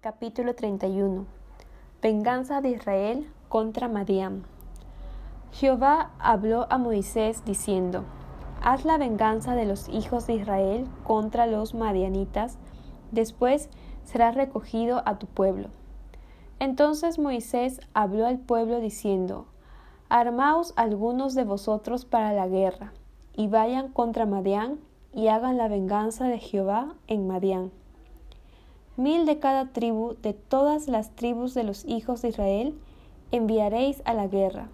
Capítulo 31 Venganza de Israel contra Madián. Jehová habló a Moisés diciendo Haz la venganza de los hijos de Israel contra los madianitas, después serás recogido a tu pueblo. Entonces Moisés habló al pueblo diciendo Armaos algunos de vosotros para la guerra, y vayan contra Madián, y hagan la venganza de Jehová en Madián mil de cada tribu de todas las tribus de los hijos de Israel enviaréis a la guerra.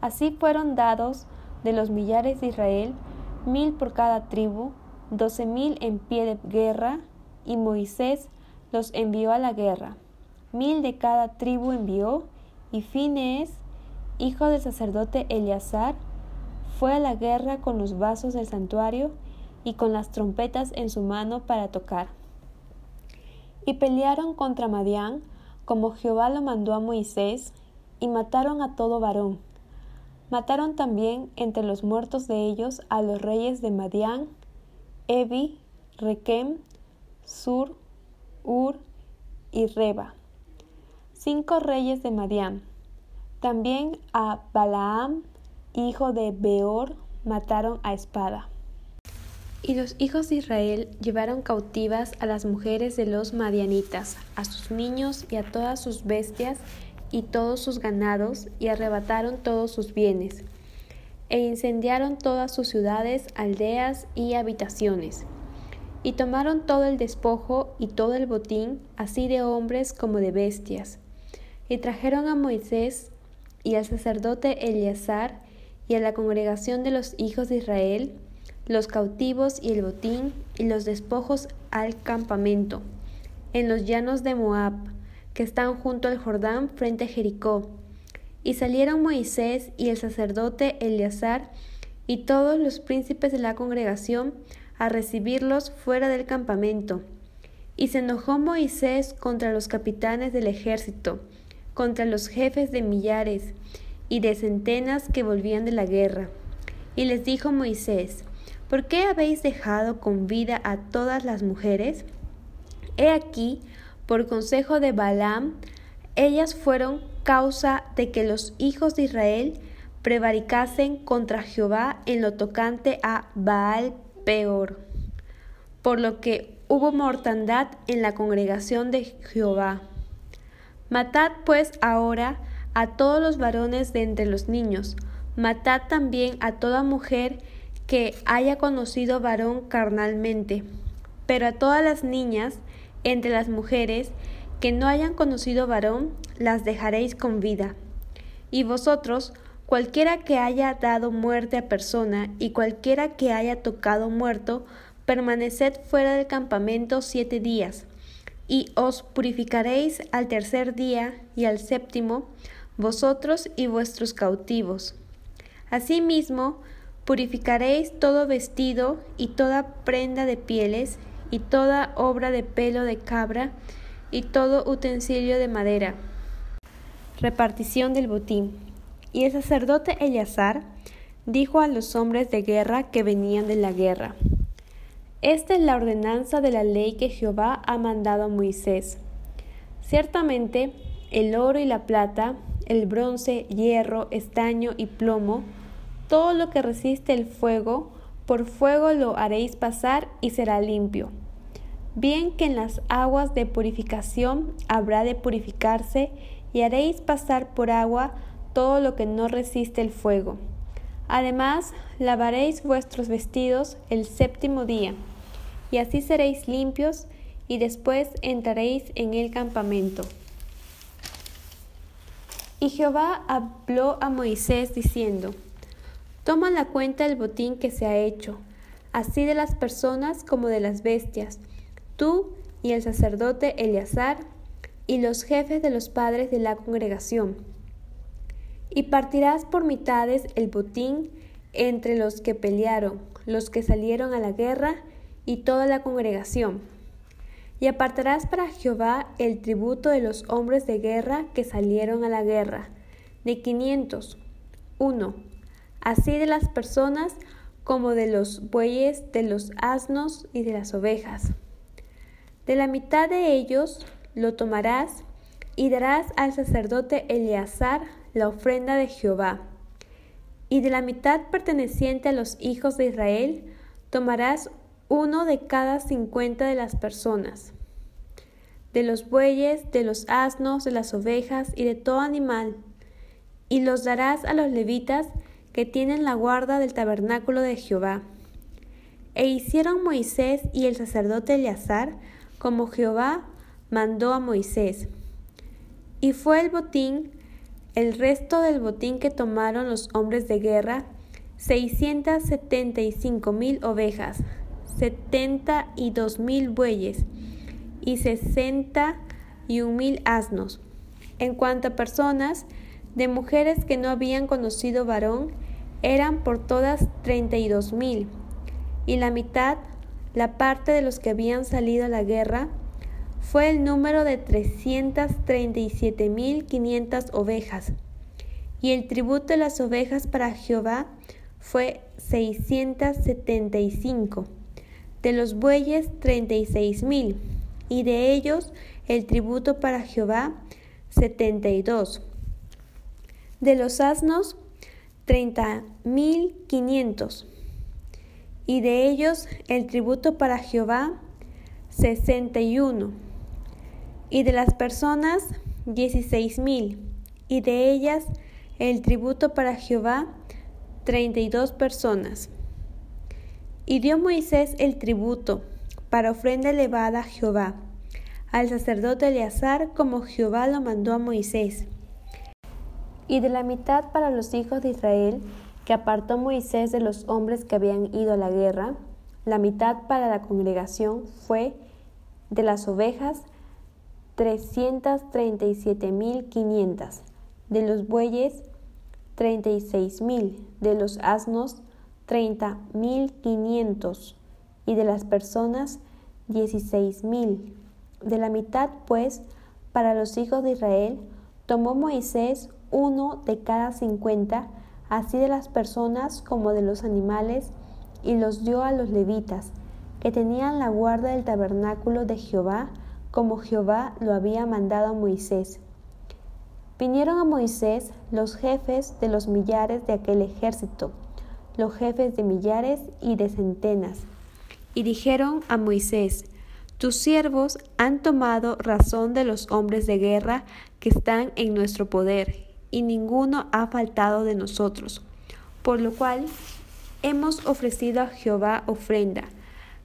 Así fueron dados de los millares de Israel mil por cada tribu, doce mil en pie de guerra, y Moisés los envió a la guerra. Mil de cada tribu envió, y Fines, hijo del sacerdote Eleazar, fue a la guerra con los vasos del santuario y con las trompetas en su mano para tocar. Y pelearon contra Madián, como Jehová lo mandó a Moisés, y mataron a todo varón. Mataron también entre los muertos de ellos a los reyes de Madián, Evi, Requem, Sur, Ur y Reba. Cinco reyes de Madián. También a Balaam, hijo de Beor, mataron a espada. Y los hijos de Israel llevaron cautivas a las mujeres de los madianitas, a sus niños y a todas sus bestias y todos sus ganados, y arrebataron todos sus bienes, e incendiaron todas sus ciudades, aldeas y habitaciones. Y tomaron todo el despojo y todo el botín, así de hombres como de bestias. Y trajeron a Moisés y al sacerdote Eleazar y a la congregación de los hijos de Israel, los cautivos y el botín y los despojos al campamento, en los llanos de Moab, que están junto al Jordán frente a Jericó. Y salieron Moisés y el sacerdote Eleazar y todos los príncipes de la congregación a recibirlos fuera del campamento. Y se enojó Moisés contra los capitanes del ejército, contra los jefes de millares y de centenas que volvían de la guerra. Y les dijo Moisés, ¿Por qué habéis dejado con vida a todas las mujeres? He aquí, por consejo de Balaam, ellas fueron causa de que los hijos de Israel prevaricasen contra Jehová en lo tocante a Baal peor, por lo que hubo mortandad en la congregación de Jehová. Matad pues ahora a todos los varones de entre los niños, matad también a toda mujer que haya conocido varón carnalmente, pero a todas las niñas entre las mujeres que no hayan conocido varón, las dejaréis con vida. Y vosotros, cualquiera que haya dado muerte a persona y cualquiera que haya tocado muerto, permaneced fuera del campamento siete días, y os purificaréis al tercer día y al séptimo, vosotros y vuestros cautivos. Asimismo, Purificaréis todo vestido y toda prenda de pieles y toda obra de pelo de cabra y todo utensilio de madera. Repartición del botín. Y el sacerdote Eleazar dijo a los hombres de guerra que venían de la guerra, Esta es la ordenanza de la ley que Jehová ha mandado a Moisés. Ciertamente el oro y la plata, el bronce, hierro, estaño y plomo, todo lo que resiste el fuego, por fuego lo haréis pasar y será limpio. Bien que en las aguas de purificación habrá de purificarse y haréis pasar por agua todo lo que no resiste el fuego. Además, lavaréis vuestros vestidos el séptimo día, y así seréis limpios, y después entraréis en el campamento. Y Jehová habló a Moisés diciendo, Toma la cuenta el botín que se ha hecho, así de las personas como de las bestias, tú y el sacerdote Eleazar y los jefes de los padres de la congregación. Y partirás por mitades el botín entre los que pelearon, los que salieron a la guerra y toda la congregación. Y apartarás para Jehová el tributo de los hombres de guerra que salieron a la guerra, de quinientos, uno así de las personas como de los bueyes, de los asnos y de las ovejas. De la mitad de ellos lo tomarás y darás al sacerdote Eleazar la ofrenda de Jehová. Y de la mitad perteneciente a los hijos de Israel tomarás uno de cada cincuenta de las personas, de los bueyes, de los asnos, de las ovejas y de todo animal, y los darás a los levitas que tienen la guarda del tabernáculo de Jehová. E hicieron Moisés y el sacerdote Eleazar como Jehová mandó a Moisés. Y fue el botín, el resto del botín que tomaron los hombres de guerra, seiscientas setenta y cinco mil ovejas, setenta y dos mil bueyes y sesenta y un mil asnos. En cuanto a personas, de mujeres que no habían conocido varón, eran por todas treinta y dos mil, y la mitad, la parte de los que habían salido a la guerra, fue el número de trescientas treinta y siete mil quinientas ovejas, y el tributo de las ovejas para Jehová fue seiscientas setenta y cinco de los bueyes treinta y seis mil, y de ellos el tributo para Jehová setenta y dos. De los asnos treinta mil quinientos, y de ellos el tributo para Jehová sesenta y uno. Y de las personas dieciséis mil, y de ellas el tributo para Jehová treinta y dos personas. Y dio Moisés el tributo para ofrenda elevada a Jehová, al sacerdote Eleazar, como Jehová lo mandó a Moisés. Y de la mitad para los hijos de Israel, que apartó Moisés de los hombres que habían ido a la guerra, la mitad para la congregación fue de las ovejas trescientas treinta y siete mil quinientas, de los bueyes treinta y seis mil, de los asnos treinta mil quinientos y de las personas dieciséis mil. De la mitad, pues, para los hijos de Israel, tomó Moisés uno de cada cincuenta, así de las personas como de los animales, y los dio a los levitas, que tenían la guarda del tabernáculo de Jehová, como Jehová lo había mandado a Moisés. Vinieron a Moisés los jefes de los millares de aquel ejército, los jefes de millares y de centenas, y dijeron a Moisés, tus siervos han tomado razón de los hombres de guerra que están en nuestro poder, y ninguno ha faltado de nosotros, por lo cual hemos ofrecido a Jehová ofrenda,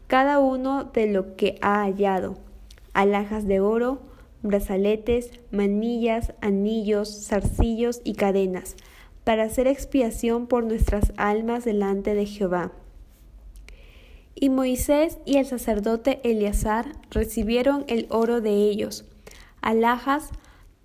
cada uno de lo que ha hallado, alhajas de oro, brazaletes, manillas, anillos, zarcillos y cadenas, para hacer expiación por nuestras almas delante de Jehová. Y Moisés y el sacerdote Eleazar recibieron el oro de ellos, alhajas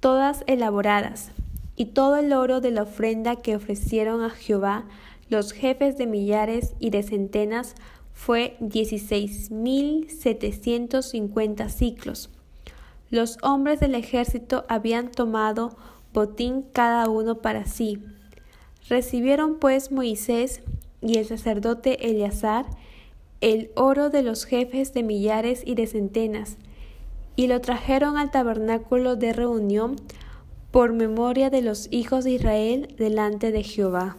todas elaboradas, y todo el oro de la ofrenda que ofrecieron a Jehová los jefes de millares y de centenas fue dieciséis mil setecientos cincuenta ciclos. Los hombres del ejército habían tomado botín cada uno para sí, Recibieron pues Moisés y el sacerdote Eleazar el oro de los jefes de millares y de centenas, y lo trajeron al tabernáculo de reunión por memoria de los hijos de Israel delante de Jehová.